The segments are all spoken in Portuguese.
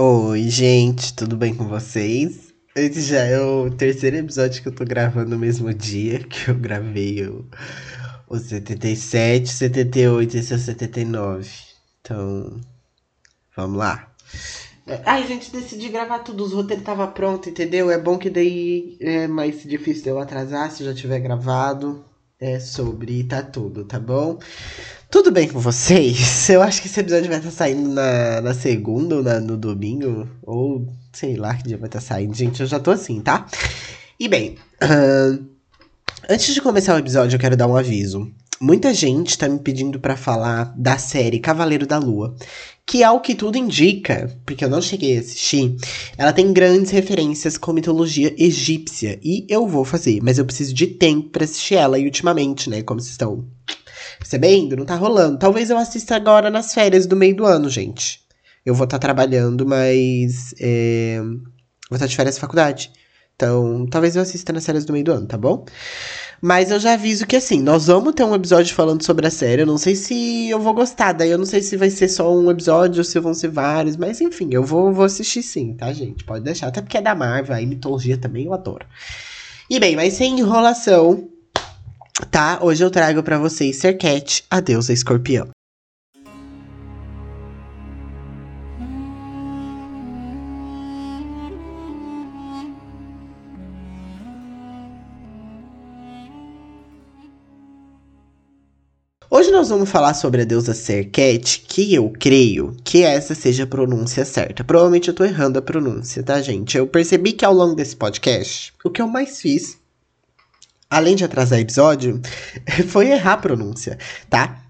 Oi, gente, tudo bem com vocês? Esse já é o terceiro episódio que eu tô gravando no mesmo dia que eu gravei o, o 77, 78 e esse é o 79. Então, vamos lá. Ai, gente, decidi gravar tudo, os roteiros estavam prontos, entendeu? É bom que daí é mais difícil de eu atrasar se já tiver gravado. É sobre tá tudo, tá bom? Tudo bem com vocês? Eu acho que esse episódio vai estar saindo na, na segunda ou na, no domingo. Ou sei lá que dia vai estar saindo. Gente, eu já tô assim, tá? E bem, uh, antes de começar o episódio, eu quero dar um aviso. Muita gente tá me pedindo para falar da série Cavaleiro da Lua, que ao que tudo indica, porque eu não cheguei a assistir, ela tem grandes referências com mitologia egípcia e eu vou fazer, mas eu preciso de tempo para assistir ela e ultimamente, né, como vocês estão Percebendo? Não tá rolando. Talvez eu assista agora nas férias do meio do ano, gente. Eu vou estar tá trabalhando, mas. É, vou estar tá de férias da faculdade. Então, talvez eu assista nas férias do meio do ano, tá bom? Mas eu já aviso que assim, nós vamos ter um episódio falando sobre a série. Eu não sei se eu vou gostar, daí eu não sei se vai ser só um episódio ou se vão ser vários, mas enfim, eu vou, vou assistir sim, tá, gente? Pode deixar. Até porque é da Marvel, aí mitologia também eu adoro. E bem, mas sem enrolação, tá? Hoje eu trago para vocês Serket, a deusa escorpião. Hoje nós vamos falar sobre a deusa Serket, que eu creio que essa seja a pronúncia certa. Provavelmente eu tô errando a pronúncia, tá, gente? Eu percebi que ao longo desse podcast, o que eu mais fiz além de atrasar episódio, foi errar a pronúncia, tá?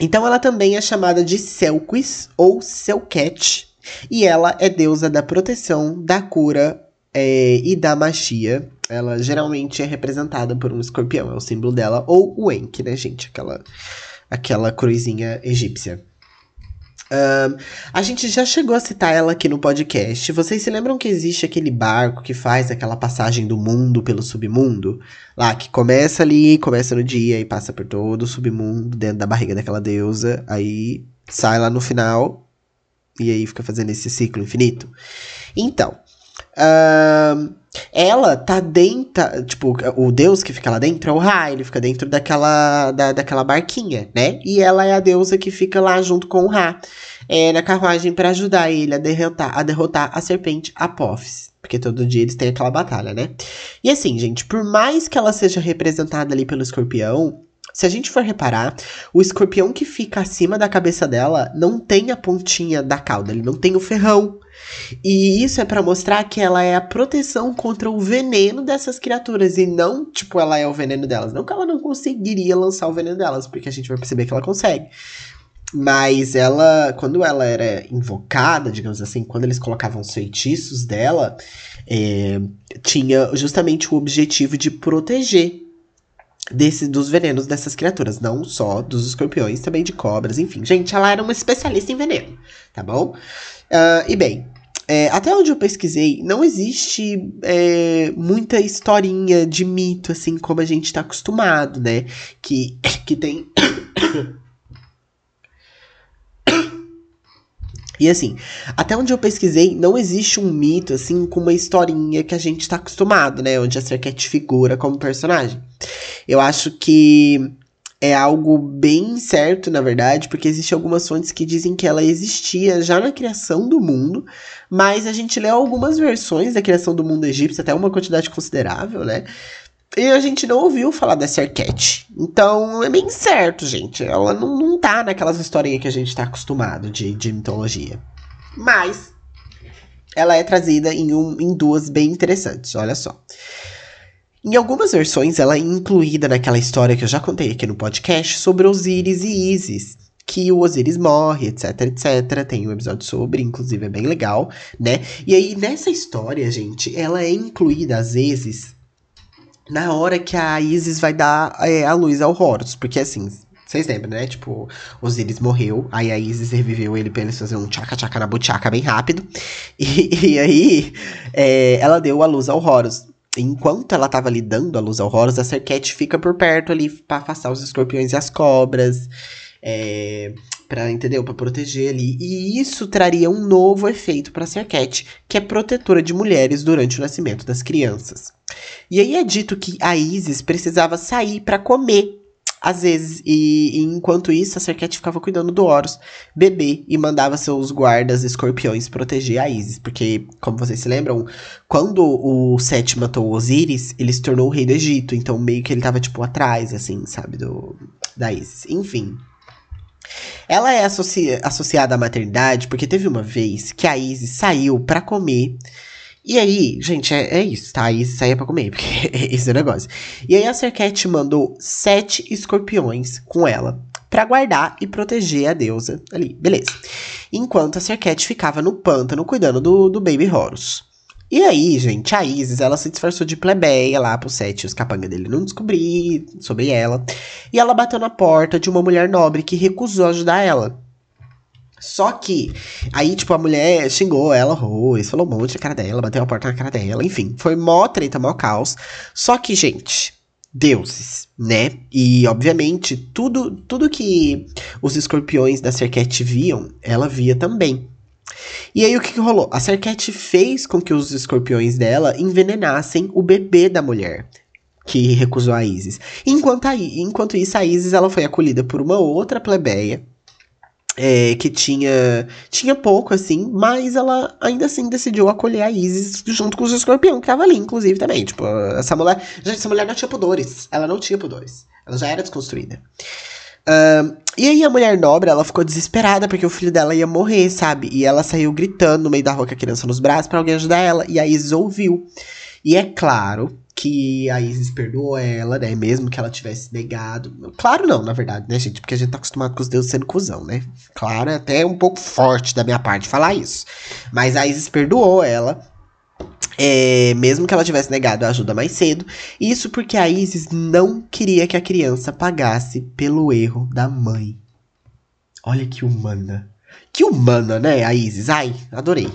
Então ela também é chamada de Selquis ou Selket, e ela é deusa da proteção, da cura é, e da magia. Ela geralmente é representada por um escorpião, é o símbolo dela, ou o Enki, né, gente? Aquela, aquela cruzinha egípcia. A gente já chegou a citar ela aqui no podcast. Vocês se lembram que existe aquele barco que faz aquela passagem do mundo pelo submundo? Lá, que começa ali, começa no dia e passa por todo o submundo, dentro da barriga daquela deusa. Aí sai lá no final e aí fica fazendo esse ciclo infinito. Então, um, ela tá dentro, tipo, o deus que fica lá dentro é o Ra, ele fica dentro daquela, da, daquela barquinha, né? E ela é a deusa que fica lá junto com o Ra, é, na carruagem para ajudar ele a derrotar, a derrotar a serpente Apophis. Porque todo dia eles têm aquela batalha, né? E assim, gente, por mais que ela seja representada ali pelo escorpião, se a gente for reparar, o escorpião que fica acima da cabeça dela não tem a pontinha da cauda, ele não tem o ferrão. E isso é para mostrar que ela é a proteção contra o veneno dessas criaturas e não, tipo, ela é o veneno delas. Não que ela não conseguiria lançar o veneno delas, porque a gente vai perceber que ela consegue. Mas ela, quando ela era invocada, digamos assim, quando eles colocavam os feitiços dela, é, tinha justamente o objetivo de proteger desse, dos venenos dessas criaturas. Não só dos escorpiões, também de cobras, enfim. Gente, ela era uma especialista em veneno, tá bom? Uh, e bem, é, até onde eu pesquisei, não existe é, muita historinha de mito, assim, como a gente tá acostumado, né? Que, que tem. E assim, até onde eu pesquisei, não existe um mito, assim, com uma historinha que a gente tá acostumado, né? Onde a Serket figura como personagem. Eu acho que é algo bem certo, na verdade, porque existem algumas fontes que dizem que ela existia já na criação do mundo, mas a gente lê algumas versões da criação do mundo egípcio, até uma quantidade considerável, né? E a gente não ouviu falar dessa Arquette. Então é bem certo, gente. Ela não, não tá naquelas historinhas que a gente tá acostumado de, de mitologia. Mas ela é trazida em, um, em duas bem interessantes, olha só. Em algumas versões, ela é incluída naquela história que eu já contei aqui no podcast sobre Osíris e Isis. Que o Osiris morre, etc, etc. Tem um episódio sobre, inclusive é bem legal, né? E aí, nessa história, gente, ela é incluída às vezes na hora que a Isis vai dar é, a luz ao Horus. Porque assim, vocês lembram, né? Tipo, Osiris morreu, aí a Isis reviveu ele pra eles fazerem um tchaca-tchaca na butiaca bem rápido. E, e aí, é, ela deu a luz ao Horus. Enquanto ela tava ali dando a luz ao Horus, a Serket fica por perto ali pra afastar os escorpiões e as cobras. É, para entendeu? Para proteger ali. E isso traria um novo efeito para Serket, que é protetora de mulheres durante o nascimento das crianças. E aí é dito que a Isis precisava sair para comer às vezes, e, e, enquanto isso, a Serket ficava cuidando do Horus, bebê, e mandava seus guardas escorpiões proteger a Isis. Porque, como vocês se lembram, quando o Sete matou Osíris, ele se tornou o rei do Egito. Então, meio que ele tava, tipo, atrás, assim, sabe, do, da Isis. Enfim. Ela é associa associada à maternidade porque teve uma vez que a Isis saiu para comer. E aí, gente, é, é, isso, tá? A Isis saía pra comer, porque esse é o negócio. E aí a Serket mandou sete escorpiões com ela para guardar e proteger a deusa ali, beleza. Enquanto a Serket ficava no pântano cuidando do, do Baby Horus. E aí, gente, a Isis, ela se disfarçou de plebeia lá pro Sete, os capangas dele não descobrir sobre ela. E ela bateu na porta de uma mulher nobre que recusou ajudar ela. Só que, aí, tipo, a mulher xingou ela, arroz, falou um monte na cara dela, bateu a porta na cara dela, enfim. Foi mó treta, mó caos. Só que, gente, deuses, né? E, obviamente, tudo, tudo que os escorpiões da Serquete viam, ela via também. E aí o que, que rolou? A Serquete fez com que os escorpiões dela envenenassem o bebê da mulher que recusou a Isis. Enquanto, a, enquanto isso, a Isis ela foi acolhida por uma outra plebeia. É, que tinha tinha pouco assim, mas ela ainda assim decidiu acolher a Isis junto com os escorpião que tava ali, inclusive também. Tipo, essa mulher, gente, essa mulher não tinha pudores, ela não tinha pudores, ela já era desconstruída. Uh, e aí a mulher nobre, ela ficou desesperada porque o filho dela ia morrer, sabe? E ela saiu gritando no meio da rua com a criança nos braços para alguém ajudar ela. E a Isis ouviu. E é claro que a Isis perdoou ela, né? Mesmo que ela tivesse negado. Claro não, na verdade, né, gente? Porque a gente tá acostumado com os deuses sendo cuzão, né? Claro, é até um pouco forte da minha parte falar isso. Mas a Isis perdoou ela. É, mesmo que ela tivesse negado a ajuda mais cedo. Isso porque a Isis não queria que a criança pagasse pelo erro da mãe. Olha que humana. Que humana, né, a Isis? Ai, adorei.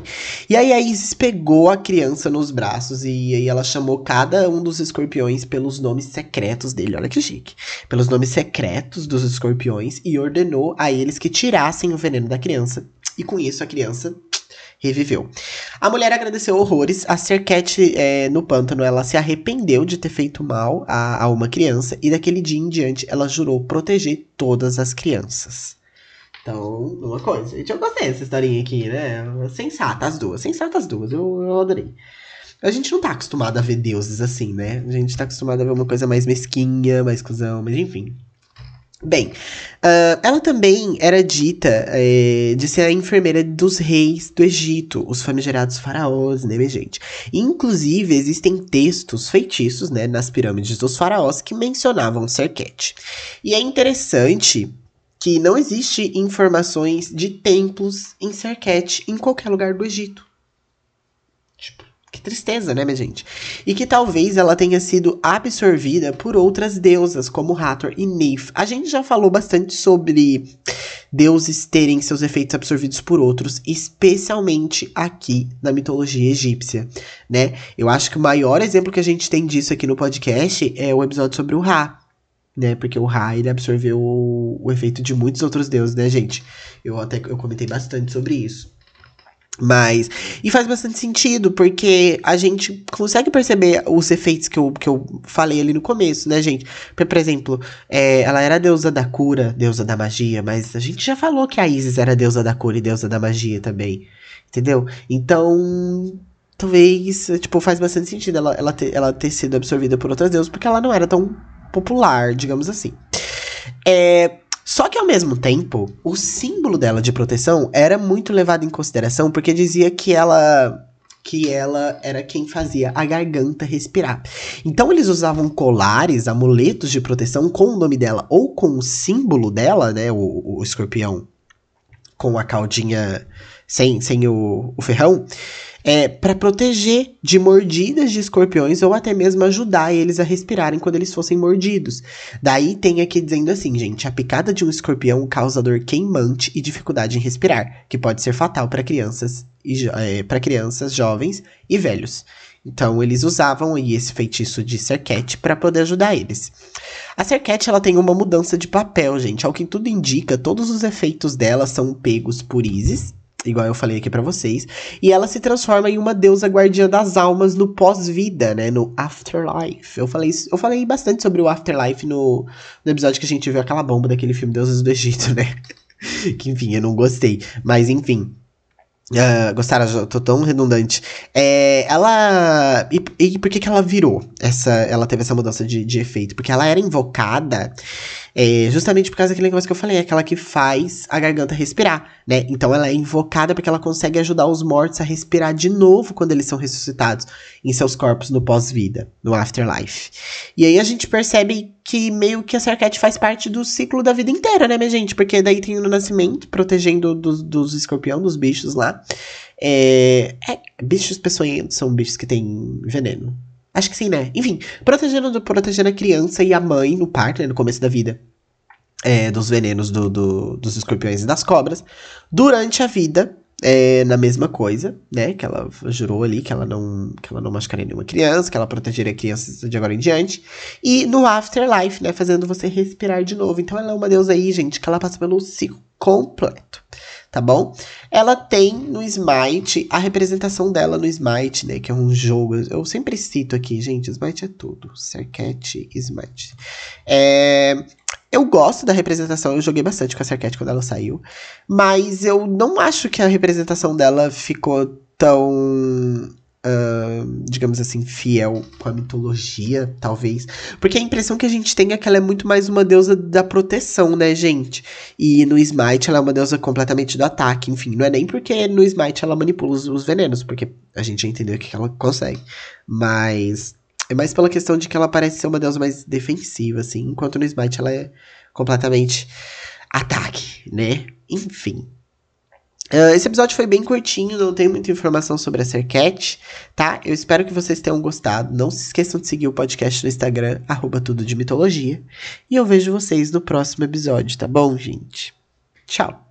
E aí a Isis pegou a criança nos braços e aí ela chamou cada um dos escorpiões pelos nomes secretos dele. Olha que chique. Pelos nomes secretos dos escorpiões e ordenou a eles que tirassem o veneno da criança. E com isso a criança reviveu. A mulher agradeceu horrores. A Serquete é, no pântano, ela se arrependeu de ter feito mal a, a uma criança e daquele dia em diante ela jurou proteger todas as crianças. Então, uma coisa. Gente, eu gostei dessa historinha aqui, né? Sensata as duas. Sensata as duas. Eu, eu adorei. A gente não tá acostumado a ver deuses assim, né? A gente tá acostumado a ver uma coisa mais mesquinha, mais cuzão, mas enfim. Bem, uh, ela também era dita é, de ser a enfermeira dos reis do Egito, os famigerados faraós, né, minha gente? Inclusive, existem textos feitiços, né, nas pirâmides dos faraós que mencionavam Serket. E é interessante que não existe informações de templos em Serket em qualquer lugar do Egito. Tipo, que tristeza, né, minha gente? E que talvez ela tenha sido absorvida por outras deusas, como Hathor e Neith. A gente já falou bastante sobre deuses terem seus efeitos absorvidos por outros, especialmente aqui na mitologia egípcia, né? Eu acho que o maior exemplo que a gente tem disso aqui no podcast é o episódio sobre o Ra, né? Porque o Ra, ele absorveu o, efeito de muitos outros deuses, né, gente? Eu até eu comentei bastante sobre isso. Mas. E faz bastante sentido, porque a gente consegue perceber os efeitos que eu, que eu falei ali no começo, né, gente? Por, exemplo, é, ela era deusa da cura, deusa da magia, mas a gente já falou que a Isis era deusa da cura e deusa da magia também. Entendeu? Então. Talvez, tipo, faz bastante sentido ela, ela, ter, ela ter sido absorvida por outras deusas, porque ela não era tão popular, digamos assim. É, só que ao mesmo tempo, o símbolo dela de proteção era muito levado em consideração porque dizia que ela que ela era quem fazia a garganta respirar. Então eles usavam colares, amuletos de proteção com o nome dela ou com o símbolo dela, né, o, o escorpião com a caldinha sem, sem o, o ferrão, é, para proteger de mordidas de escorpiões ou até mesmo ajudar eles a respirarem quando eles fossem mordidos. Daí tem aqui dizendo assim, gente, a picada de um escorpião causa dor queimante e dificuldade em respirar, que pode ser fatal para crianças e é, para crianças, jovens e velhos. Então eles usavam aí esse feitiço de Serket para poder ajudar eles. A Serket ela tem uma mudança de papel, gente. Ao que tudo indica, todos os efeitos dela são pegos por Isis, igual eu falei aqui para vocês, e ela se transforma em uma deusa guardiã das almas no pós-vida, né, no afterlife. Eu falei, eu falei bastante sobre o afterlife no, no episódio que a gente viu aquela bomba daquele filme Deuses do Egito, né? que enfim, eu não gostei, mas enfim. Uh, gostaram, tô tão redundante. É, ela. E, e, por que, que ela virou? Essa, ela teve essa mudança de, de efeito? Porque ela era invocada é, justamente por causa daquele negócio que eu falei, aquela que faz a garganta respirar, né? Então ela é invocada porque ela consegue ajudar os mortos a respirar de novo quando eles são ressuscitados em seus corpos no pós-vida, no afterlife. E aí a gente percebe que meio que a Sarkette faz parte do ciclo da vida inteira, né, minha gente? Porque daí tem o nascimento, protegendo dos, dos escorpião, dos bichos lá. É, é, bichos peçonhentos são bichos que têm veneno. Acho que sim, né? Enfim, protegendo, protegendo a criança e a mãe no parto, né, no começo da vida. É, dos venenos do, do, dos escorpiões e das cobras. Durante a vida, é, na mesma coisa, né? Que ela jurou ali que ela não, que ela não machucaria nenhuma criança, que ela protegeria crianças de agora em diante. E no afterlife, né? Fazendo você respirar de novo. Então ela é uma deusa aí, gente, que ela passa pelo ciclo completo tá bom? Ela tem no Smite a representação dela no Smite, né? Que é um jogo. Eu sempre cito aqui, gente. Smite é tudo. Serket Smite. É, eu gosto da representação. Eu joguei bastante com a Serket quando ela saiu. Mas eu não acho que a representação dela ficou tão uh, digamos assim, fiel com a mitologia, talvez. Porque a impressão que a gente tem é que ela é muito mais uma deusa da proteção, né, gente? E no Smite ela é uma deusa completamente do ataque, enfim. Não é nem porque no Smite ela manipula os, os venenos, porque a gente já entendeu que ela consegue. Mas é mais pela questão de que ela parece ser uma deusa mais defensiva, assim, enquanto no Smite ela é completamente ataque, né? Enfim. Uh, esse episódio foi bem curtinho, não tem muita informação sobre a Sercat, tá? Eu espero que vocês tenham gostado. Não se esqueçam de seguir o podcast no Instagram, arroba tudo de mitologia. E eu vejo vocês no próximo episódio, tá bom, gente? Tchau!